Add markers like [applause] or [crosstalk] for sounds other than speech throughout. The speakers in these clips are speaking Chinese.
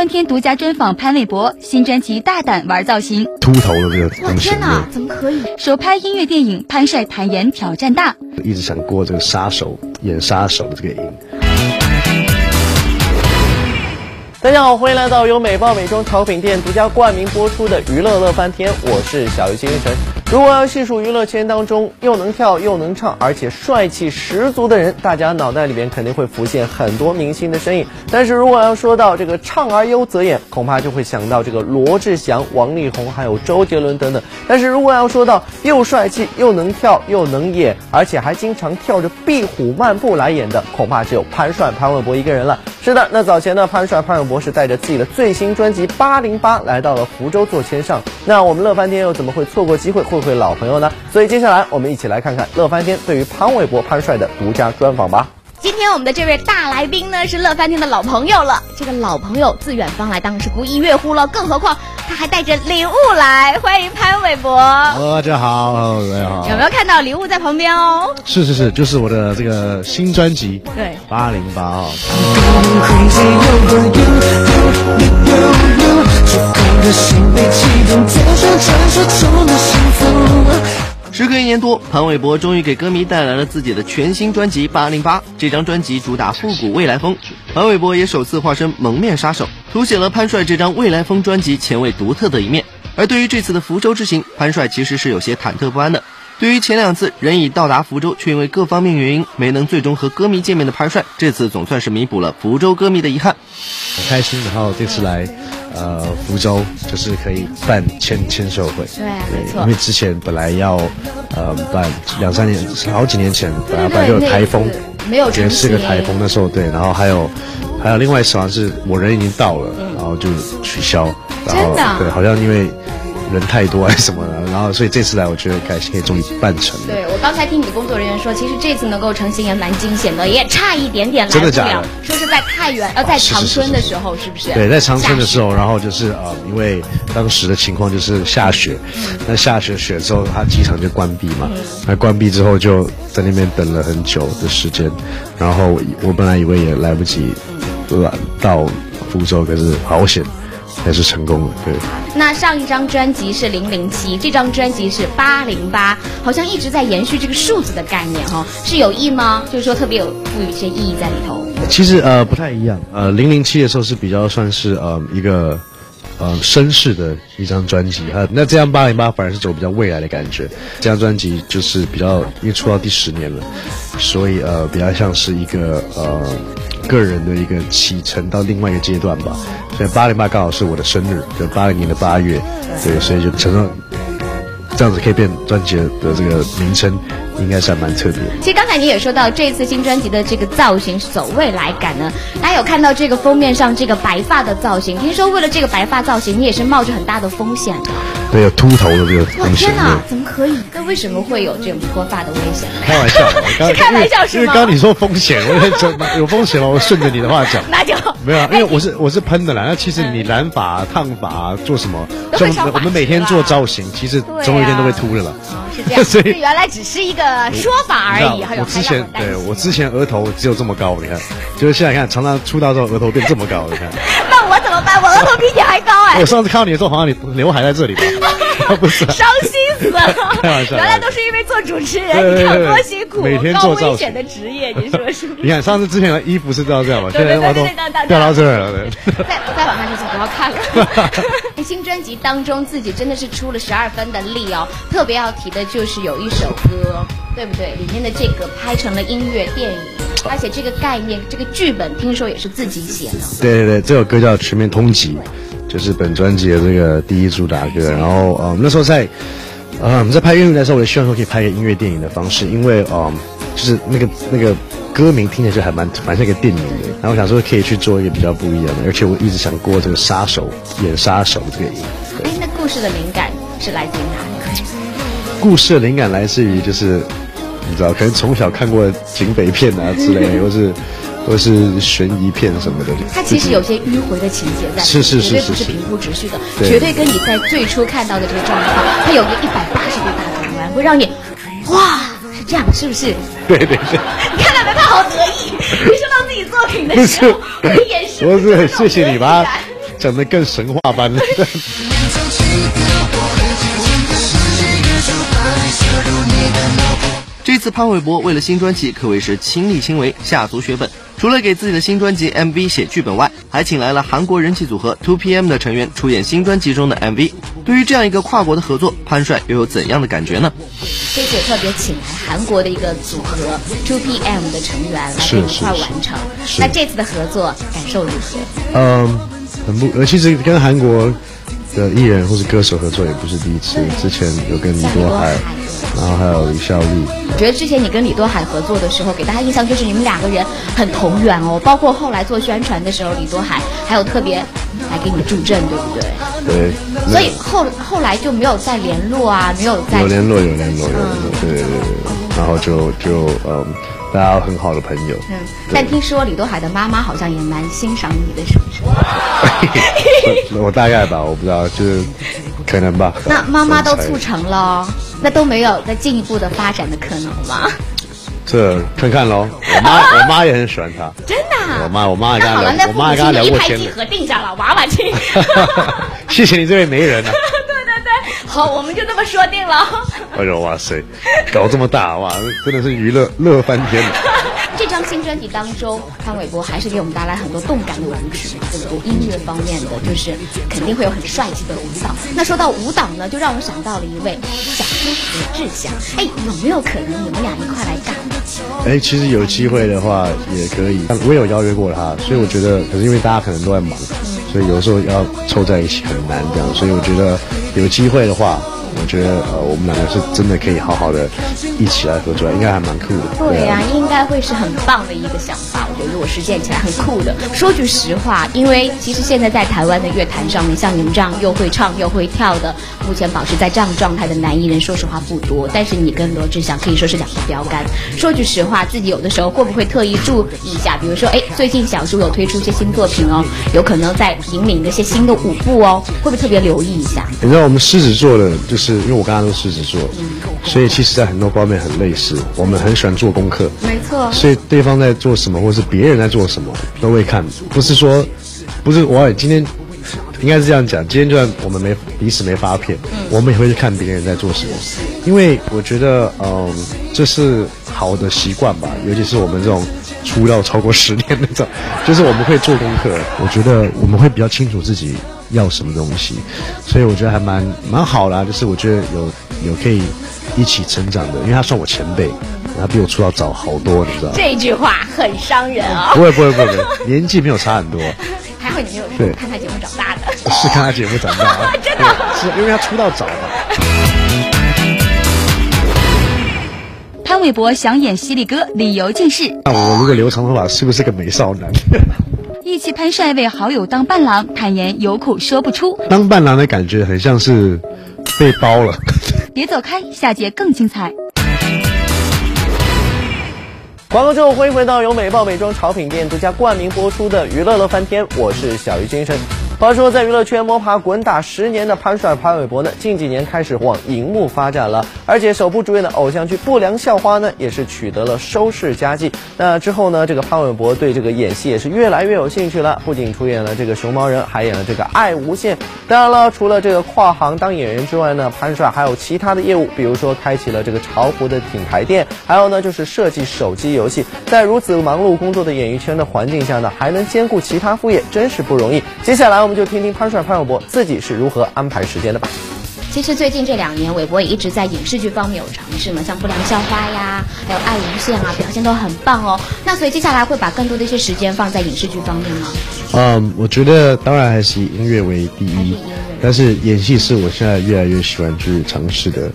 翻天独家专访潘玮柏新专辑《大胆玩造型》，秃头的这个哇天哪，怎么可以？首拍音乐电影，潘帅坦言挑战大，一直想过这个杀手演杀手的这个瘾。大家好，欢迎来到由美爆美妆潮品店独家冠名播出的《娱乐乐翻天》，我是小鱼星辰。如果要细数娱乐圈当中又能跳又能唱，而且帅气十足的人，大家脑袋里边肯定会浮现很多明星的身影。但是如果要说到这个唱而优则演，恐怕就会想到这个罗志祥、王力宏还有周杰伦等等。但是如果要说到又帅气又能跳又能演，而且还经常跳着壁虎漫步来演的，恐怕只有潘帅潘玮柏一个人了。是的，那早前呢，潘帅潘玮柏是带着自己的最新专辑《八零八》来到了福州做签上。那我们乐翻天又怎么会错过机会，会不会老朋友呢？所以接下来我们一起来看看乐翻天对于潘玮柏潘帅的独家专访吧。今天我们的这位大来宾呢是乐翻天的老朋友了，这个老朋友自远方来当然是不亦乐乎了，更何况他还带着礼物来，欢迎潘玮柏。大家好，大家好。有没有看到礼物在旁边哦？是是是，就是我的这个新专辑，对，八零八的心被激动，天上传说中的幸福。时隔一年多，潘玮柏终于给歌迷带来了自己的全新专辑《八零八》。这张专辑主打复古未来风，潘玮柏也首次化身蒙面杀手，凸显了潘帅这张未来风专辑前卫独特的一面。而对于这次的福州之行，潘帅其实是有些忐忑不安的。对于前两次人已到达福州，却因为各方面原因没能最终和歌迷见面的潘帅，这次总算是弥补了福州歌迷的遗憾。很开心，然后这次来，呃，福州就是可以办签签售会。对，没错。因为之前本来要，呃，办两三年，好几年前本来本来就有台风，没有觉得是个台风，那时候对，然后还有还有另外一次好像是我人已经到了，然后就取消，然后对，好像因为。人太多还是什么的，然后所以这次来我觉得开心，也终于办成了。对我刚才听你的工作人员说，其实这次能够成行也蛮惊险的，也差一点点来不了。说是在太原，呃，在长春的时候，是不是？对，在长春的时候，然后就是呃，因为当时的情况就是下雪，那下雪雪之后，它机场就关闭嘛。那关闭之后就在那边等了很久的时间，然后我本来以为也来不及来到福州，可是好险。还是成功了，对。那上一张专辑是零零七，这张专辑是八零八，好像一直在延续这个数字的概念哈，是有意吗？就是说特别有赋予一些意义在里头。其实呃不太一样，呃零零七的时候是比较算是呃一个呃绅士的一张专辑哈，那这张八零八反而是走比较未来的感觉。这张专辑就是比较因为出到第十年了，所以呃比较像是一个呃。个人的一个启程到另外一个阶段吧，所以八零八刚好是我的生日，就八零年的八月，对，所以就成了这样子可以变专辑的这个名称，应该是还蛮特别。其实刚才你也说到，这次新专辑的这个造型走未来感呢，大家有看到这个封面上这个白发的造型，听说为了这个白发造型，你也是冒着很大的风险的。对，有秃头的这个风险。天哪，怎么可以？那为什么会有这种脱发的危险？开玩笑，[laughs] 是开玩笑是吗？因为刚你说风险，我在 [laughs] 有风险吗？我顺着你的话讲。那就没有，因为我是我是喷的啦。那其实你染发、烫发做什么？就我们每天做造型，其实总有一天都会秃的了。是这样，[laughs] 所以原来只是一个说法而已。我之前对我之前额头只有这么高，你看，就是现在看，常常出道之后额头变这么高，你看。那我怎么办？我额头比你还高哎！我上次看到你的时候，好像你刘海在这里吧？[laughs] 不是，伤心死了！[laughs] 开玩笑，原来都是因为做主持人，你看多辛苦，每天做危险的职业，你说是？[laughs] 你看上次之前的衣服是掉这样嘛？现在我都掉到这儿了。再再往下就不要看了。新专辑当中，自己真的是出了十二分的力哦。特别要提的就是有一首歌，对不对？里面的这个拍成了音乐电影，而且这个概念、这个剧本，听说也是自己写的。对对对，这首歌叫《全面通缉》。就是本专辑的这个第一主打歌，然后呃那时候在，呃我们在拍音乐的时候，我也希望说可以拍个音乐电影的方式，因为呃就是那个那个歌名听起来就还蛮蛮像一个电影的，然后我想说可以去做一个比较不一样的，而且我一直想过这个杀手演杀手这个瘾。哎，那故事的灵感是来自于哪里？故事的灵感来自于就是你知道，可能从小看过警匪片啊之类的，[laughs] 或是。或是悬疑片什么的，它其实有些迂回的情节在，是是是，绝对不是平铺直叙的，绝对跟你在最初看到的这个状况，它有个一百八十度大转弯，会让你，哇，是这样，是不是？对对对，你看到没？他好得意，你说到自己作品的时候，眼神，不是，谢谢你吧。整的更神话般了。[laughs] 次潘玮柏为了新专辑可谓是亲力亲为、下足血本。除了给自己的新专辑 MV 写剧本外，还请来了韩国人气组合 Two PM 的成员出演新专辑中的 MV。对于这样一个跨国的合作，潘帅又有怎样的感觉呢？这次也特别请来韩国的一个组合 Two PM 的成员来跟你一块完成。那这次的合作感受如何？嗯，很不呃，其实跟韩国的艺人或是歌手合作也不是第一次，之前有跟李多海。然后还有李孝利。我觉得之前你跟李多海合作的时候，给大家印象就是你们两个人很投缘哦。包括后来做宣传的时候，李多海还有特别来给你助阵，对不对？对。所以后后来就没有再联络啊，没有再有联络，有联络，有联络。对对对对。然后就就嗯，大家很好的朋友。嗯。但听说李多海的妈妈好像也蛮欣赏你的，是不是？[laughs] 我大概吧，我不知道，就是可能吧。那妈妈都促成了。那都没有再进一步的发展的可能吗？这看看喽。[laughs] 我妈，我妈也很喜欢他。真的？我妈，我妈跟他聊，我妈跟他聊过天。一拍即合，定下了娃娃亲。[laughs] 谢谢你这位媒人啊。我们就这么说定了。[laughs] 哎呦哇塞，搞这么大哇，真的是娱乐乐翻天了。[laughs] 这张新专辑当中，潘玮柏还是给我们带来很多动感的舞曲，对不对？音乐方面的，就是肯定会有很帅气的舞蹈。那说到舞蹈呢，就让我想到了一位小哥罗志祥。哎，有没有可能你们俩一块来干？哎，其实有机会的话也可以。我有邀约过他，所以我觉得，可是因为大家可能都在忙，所以有时候要凑在一起很难这样。所以我觉得有机会的话。我觉得呃，我们两个是真的可以好好的一起来合作，应该还蛮酷的。对呀，应该会是很棒的一个想法。我觉得如果实践起来很酷的。说句实话，因为其实现在在台湾的乐坛上面，像你们这样又会唱又会跳的，目前保持在这样状态的男艺人，说实话不多。但是你跟罗志祥可以说是两个标杆。说句实话，自己有的时候会不会特意注意一下？比如说，哎，最近小猪有推出一些新作品哦，有可能在引领一些新的舞步哦，会不会特别留意一下？你知道我们狮子座的就是。是因为我刚刚都狮子座，所以其实，在很多方面很类似。我们很喜欢做功课，没错。所以对方在做什么，或是别人在做什么，都会看。不是说，不是我今天应该是这样讲。今天就算我们没彼此没发片，我们也会去看别人在做什么。因为我觉得，嗯，这是好的习惯吧。尤其是我们这种出道超过十年那种，[laughs] 就是我们会做功课。我觉得我们会比较清楚自己。要什么东西，所以我觉得还蛮蛮好的，就是我觉得有有可以一起成长的，因为他算我前辈，他比我出道早好多，你知道吗这句话很伤人啊！不会不会不会，年纪没有差很多。还好你没有说看他节目长大的。是看他节目长大的，[laughs] 真的是因为他出道早嘛。潘玮柏想演犀利哥，理由竟是：那我如果留长头发，是不是个美少男？义气潘帅为好友当伴郎，坦言有苦说不出。当伴郎的感觉很像是被包了。[laughs] 别走开，下节更精彩。广告之后，欢迎回到由美爆美妆潮品店独家冠名播出的《娱乐乐翻天》，我是小鱼先生。话说，在娱乐圈摸爬滚打十年的潘帅潘玮柏呢，近几年开始往荧幕发展了，而且首部主演的偶像剧《不良校花》呢，也是取得了收视佳绩。那之后呢，这个潘玮柏对这个演戏也是越来越有兴趣了，不仅出演了这个熊猫人，还演了这个爱无限。当然了，除了这个跨行当演员之外呢，潘帅还有其他的业务，比如说开启了这个潮服的品牌店，还有呢就是设计手机游戏。在如此忙碌工作的演艺圈的环境下呢，还能兼顾其他副业，真是不容易。接下来我就听听潘帅潘玮柏自己是如何安排时间的吧。其实最近这两年，韦博也一直在影视剧方面有尝试嘛，像《不良校花》呀，还有《爱无限》啊，表现都很棒哦。那所以接下来会把更多的一些时间放在影视剧方面吗？嗯，我觉得当然还是以音乐为第一，但是演戏是我现在越来越喜欢去尝试的，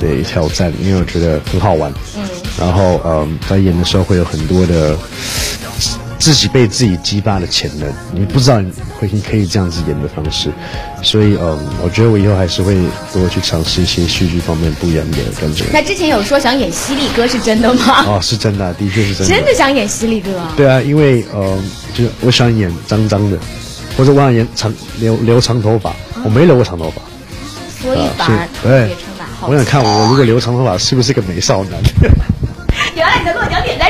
对挑战，因为我觉得很好玩。嗯，然后嗯，在演的时候会有很多的。自己被自己激发的潜能，你不知道你会可以这样子演的方式，所以嗯，我觉得我以后还是会多去尝试一些戏剧方面不一样的感觉。那之前有说想演犀利哥是真的吗？哦，是真的，的确是真的。真的想演犀利哥啊？对啊，因为呃，就我想演脏脏的，或者我想演长留留长头发，我没留过长头发，所以反而特别充满好我想看我如果留长头发是不是个美少男。[laughs] 原来你的落脚点在！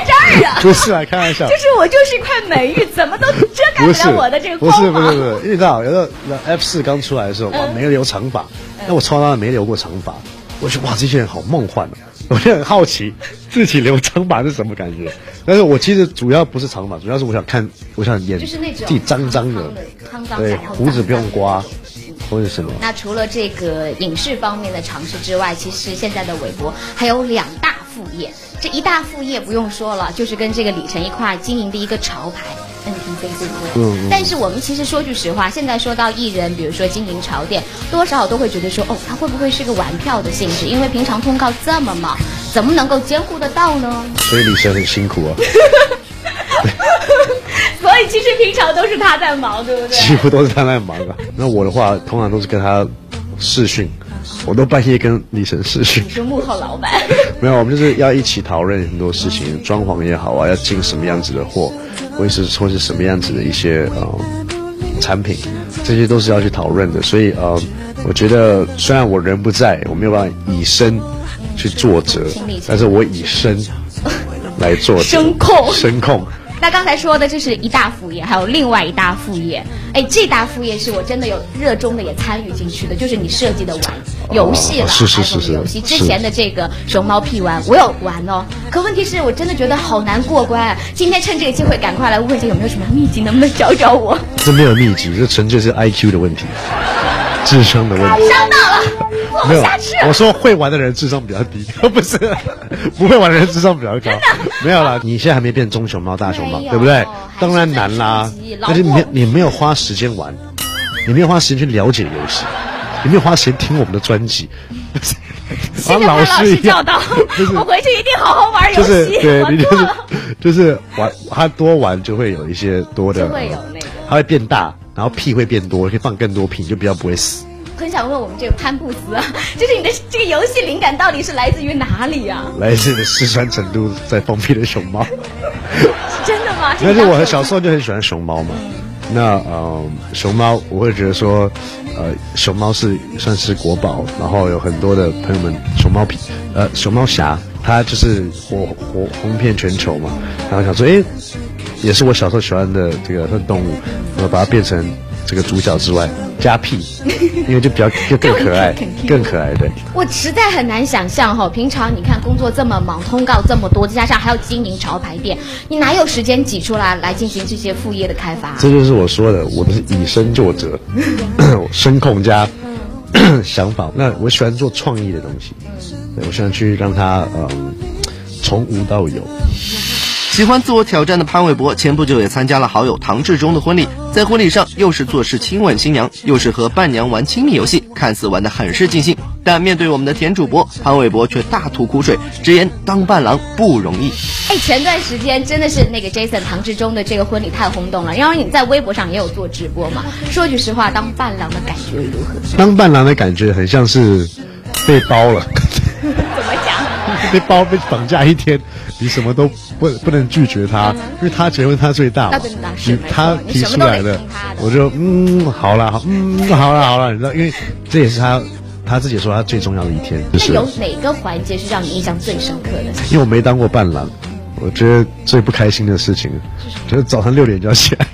不是啊，开玩笑。就是我就是一块美玉，怎么都遮盖不了我的这个不是光芒。不是不是，因为你知道，有的 F 四刚出来的时候，哇，没留长发，那我从来没留过长发，我觉得哇，这些人好梦幻啊，[laughs] 我就很好奇自己留长发是什么感觉。但是我其实主要不是长发，主要是我想看，我想演就是那种自己脏脏的对胡子不用刮，或者什么。那除了这个影视方面的尝试之外，其实现在的韦伯还有两大副业。这一大副业不用说了，就是跟这个李晨一块儿经营的一个潮牌 NTV 嗯嗯但是我们其实说句实话，现在说到艺人，比如说经营潮店，多少都会觉得说，哦，他会不会是个玩票的性质？因为平常通告这么忙，怎么能够兼顾得到呢？所以李晨很辛苦啊，所以其实平常都是他在忙，对不对？几乎都是他在忙啊。那我的话，通常都是跟他视讯，我都半夜跟李晨视讯你。是幕后老板。没有，我们就是要一起讨论很多事情，装潢也好啊，要进什么样子的货，或是或是什么样子的一些呃产品，这些都是要去讨论的。所以呃，我觉得虽然我人不在，我没有办法以身去作则但是我以身来做则，声控声控。那刚才说的这是一大副业，还有另外一大副业。哎，这大副业是我真的有热衷的，也参与进去的，就是你设计的玩游戏了，哦是是是游戏。之前的这个熊猫屁玩，我有玩哦。可问题是我真的觉得好难过关啊！今天趁这个机会，赶快来问一下有没有什么秘籍，能不能教教我？这没有秘籍，这纯粹是 IQ 的问题，智商的问题。伤到了，做没有我说会玩的人智商比较低，[laughs] 不是，不会玩的人智商比较高。没有啦，你现在还没变棕熊猫、大熊猫对不对？当然难啦在初级，老而且你你没有花时间玩，你没有花时间去了解游戏，你没有花时间听我们的专辑，[laughs] 谢谢潘老师一 [laughs] 是我回去一定好好玩游就戏。是对我你就是错了。就是玩，他多玩就会有一些多的，就会有那个它会变大，然后屁会变多，可以放更多屁，就比较不会死。很想问我们这个潘布斯啊，[laughs] 就是你的这个游戏灵感到底是来自于哪里啊？来自四川成都在封闭的熊猫。是 [laughs] 真的吗？但是我小时候就很喜欢熊猫嘛。那呃，熊猫我会觉得说，呃，熊猫是算是国宝，然后有很多的朋友们熊猫皮，呃，熊猫侠，它就是火火红遍全球嘛。然后想说，诶，也是我小时候喜欢的这个动物，我把它变成这个主角之外加屁，[laughs] 因为就比较就更可爱更可爱对。我实在很难想象哈，平常你看工作这么忙，通告这么多，再加上还要经营潮牌店，你哪有时间挤出来来进行这些副业的开发？这就是我说的，我们是以身作则，[laughs] 声控加 [coughs] 想法。那我喜欢做创意的东西，对我喜欢去让它嗯从无到有。喜欢自我挑战的潘玮柏前不久也参加了好友唐志忠的婚礼，在婚礼上又是做事亲吻新娘，又是和伴娘玩亲密游戏，看似玩得很是尽兴。但面对我们的田主播，潘玮柏却大吐苦水，直言当伴郎不容易。哎，前段时间真的是那个 Jason 唐志忠的这个婚礼太轰动了，然后你在微博上也有做直播嘛？说句实话，当伴郎的感觉如何？当伴郎的感觉很像是被包了？被包被绑架一天，你什么都不不能拒绝他，因为他结婚他最大嘛他提出来的我就嗯好了好嗯好了好了，你知道，因为这也是他他自己说他最重要的一天，就是那有哪个环节是让你印象最深刻的？因为我没当过伴郎，我觉得最不开心的事情就是早上六点就要起来。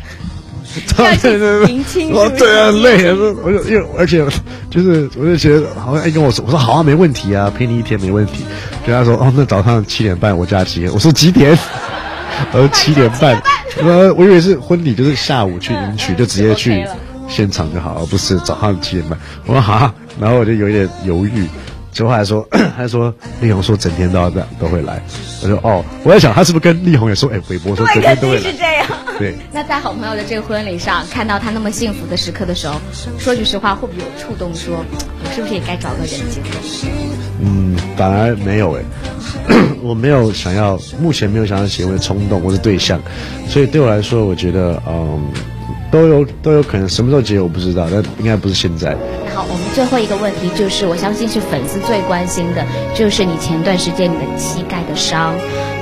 早上要去迎亲是不是哦对啊，累啊，我就因为而且就是我就觉得好像哎跟我说，我说好啊，没问题啊，陪你一天没问题。就他说哦，那早上七点半我家几点？我说几点？[laughs] 我说七点半。呃，我以为是婚礼，就是下午去迎娶，就直接去现场就好，而不是早上七点半。我说好，然后我就有一点犹豫。之后还说，[clears throat] 还说丽红说整天都要这样都会来，我说哦，我在想他是不是跟丽红也说，哎，韦伯说整，天都会来是，这样。对，[laughs] 那在好朋友的这个婚礼上，看到他那么幸福的时刻的时候，说句实话，会不会有触动说，我是不是也该找个人结婚？嗯，反而没有哎，[clears throat] 我没有想要，目前没有想要结婚的冲动或者对象，所以对我来说，我觉得嗯，都有都有可能，什么时候结我不知道，但应该不是现在。那好，我们最后一个问题就是，我相信是粉丝最关心的，就是你前段时间你的膝盖的伤，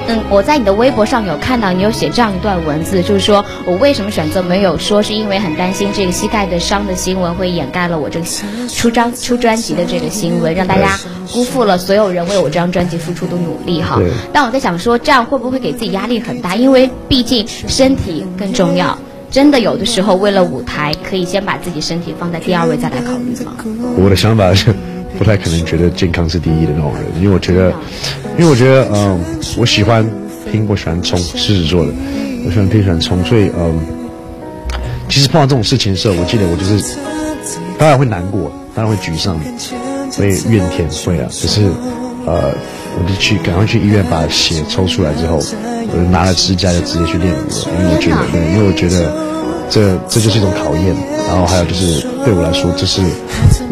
嗯，我在你的微博上有看到你有写这样一段文字，就是说我为什么选择没有说，是因为很担心这个膝盖的伤的新闻会掩盖了我这个出张出专辑的这个新闻，让大家辜负了所有人为我这张专辑付出的努力哈。但我在想说，这样会不会给自己压力很大？因为毕竟身体更重要。真的有的时候，为了舞台，可以先把自己身体放在第二位，再来考虑吗？我的想法是，不太可能觉得健康是第一的那种人，因为我觉得，因为我觉得，嗯，我喜欢拼，我喜欢冲，狮子座的，我喜欢拼，喜欢冲，所以，嗯，其实碰到这种事情的时候，我记得我就是，当然会难过，当然会沮丧，会怨天，会啊，可是，呃，我就去赶快去医院把血抽出来之后。我就拿了支架就直接去练舞了，因为我觉得，对，因为我觉得这这就是一种考验。然后还有就是对我来说，这是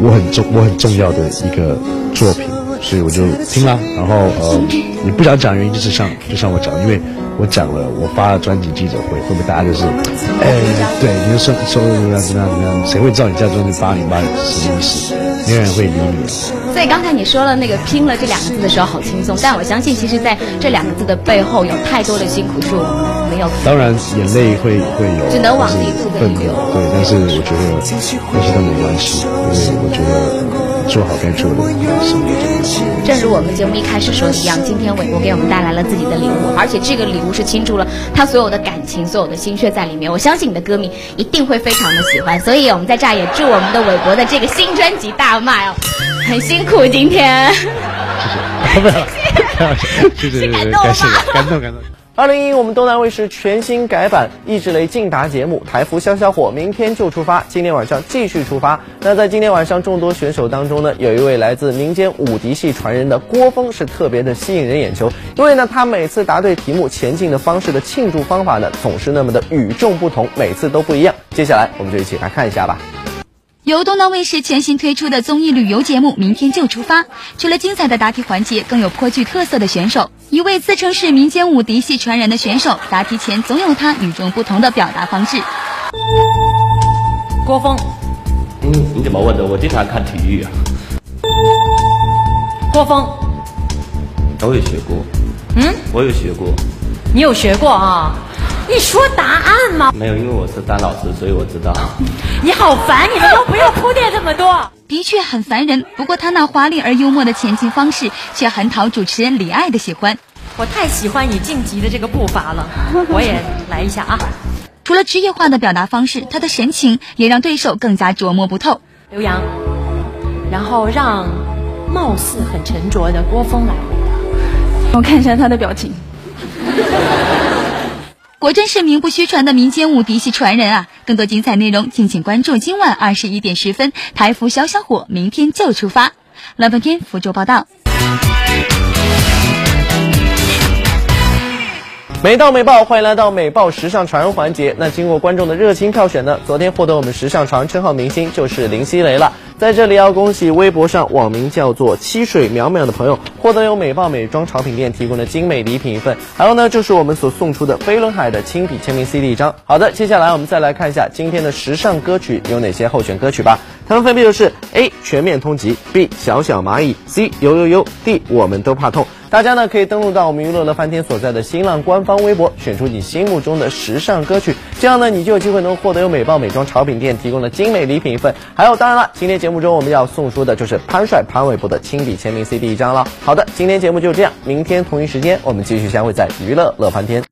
我很重我很重要的一个作品，所以我就听了。然后呃，你不想讲原因，就是像就像我讲，因为我讲了，我发了专辑记者会，会不会大家就是，哎，对，你就说说怎么样怎么样怎么样，谁会知道你在专辑发你发什么意思？没有人会理你。所以刚才你说了那个拼了这两个字的时候好轻松，但我相信其实在这两个字的背后有太多的辛苦是我们没有。当然眼泪会会有，只能往一部分流。对，但是我觉得那些都没关系，因为我觉得做好该做的。正如我们节目一开始说的一样，今天伟博给我们带来了自己的礼物，而且这个礼物是倾注了他所有的感情、所有的心血在里面。我相信你的歌迷一定会非常的喜欢，所以我们在这儿也祝我们的伟博的这个新专辑大卖哦。很辛苦今天，谢谢，[laughs] 谢谢，感动感动感动。二零一，我们东南卫视全新改版益智类竞答节目《台服消消火》，明天就出发，今天晚上继续出发。那在今天晚上众多选手当中呢，有一位来自民间武笛系传人的郭峰是特别的吸引人眼球，因为呢，他每次答对题目前进的方式的庆祝方法呢，总是那么的与众不同，每次都不一样。接下来我们就一起来看一下吧。由东南卫视全新推出的综艺旅游节目《明天就出发》，除了精彩的答题环节，更有颇具特色的选手。一位自称是民间舞笛系传人的选手，答题前总有他与众不同的表达方式。郭峰，嗯，你怎么问的？我经常看体育啊。郭峰，我有学过。嗯，我有学过。你有学过啊？你说答案吗？没有，因为我是当老师，所以我知道。[laughs] 你好烦，你们都不用铺垫这么多。的确很烦人，不过他那华丽而幽默的前进方式却很讨主持人李艾的喜欢。我太喜欢你晋级的这个步伐了，[laughs] 我也来一下啊。除了职业化的表达方式，他的神情也让对手更加琢磨不透。刘洋，然后让貌似很沉着的郭峰来回答。我看一下他的表情。果真是名不虚传的民间无敌系传人啊！更多精彩内容，敬请关注今晚二十一点十分台服小小火，明天就出发。老半天福州报道。美到美爆，欢迎来到美爆时尚传人环节。那经过观众的热情票选呢，昨天获得我们时尚传称号明星就是林熙蕾了。在这里要恭喜微博上网名叫做七水淼淼的朋友，获得由美爆美妆潮品店提供的精美礼品一份，还有呢就是我们所送出的飞轮海的亲笔签名 CD 一张。好的，接下来我们再来看一下今天的时尚歌曲有哪些候选歌曲吧。它们分别就是 A 全面通缉，B 小小蚂蚁，C 呦呦呦，D 我们都怕痛。大家呢可以登录到我们娱乐乐翻天所在的新浪官方微博，选出你心目中的时尚歌曲，这样呢你就有机会能获得由美爆美妆潮品店提供的精美礼品一份。还有，当然了，今天节目中我们要送出的就是潘帅潘玮柏的亲笔签名 CD 一张了。好的，今天节目就这样，明天同一时间我们继续相会在娱乐乐翻天。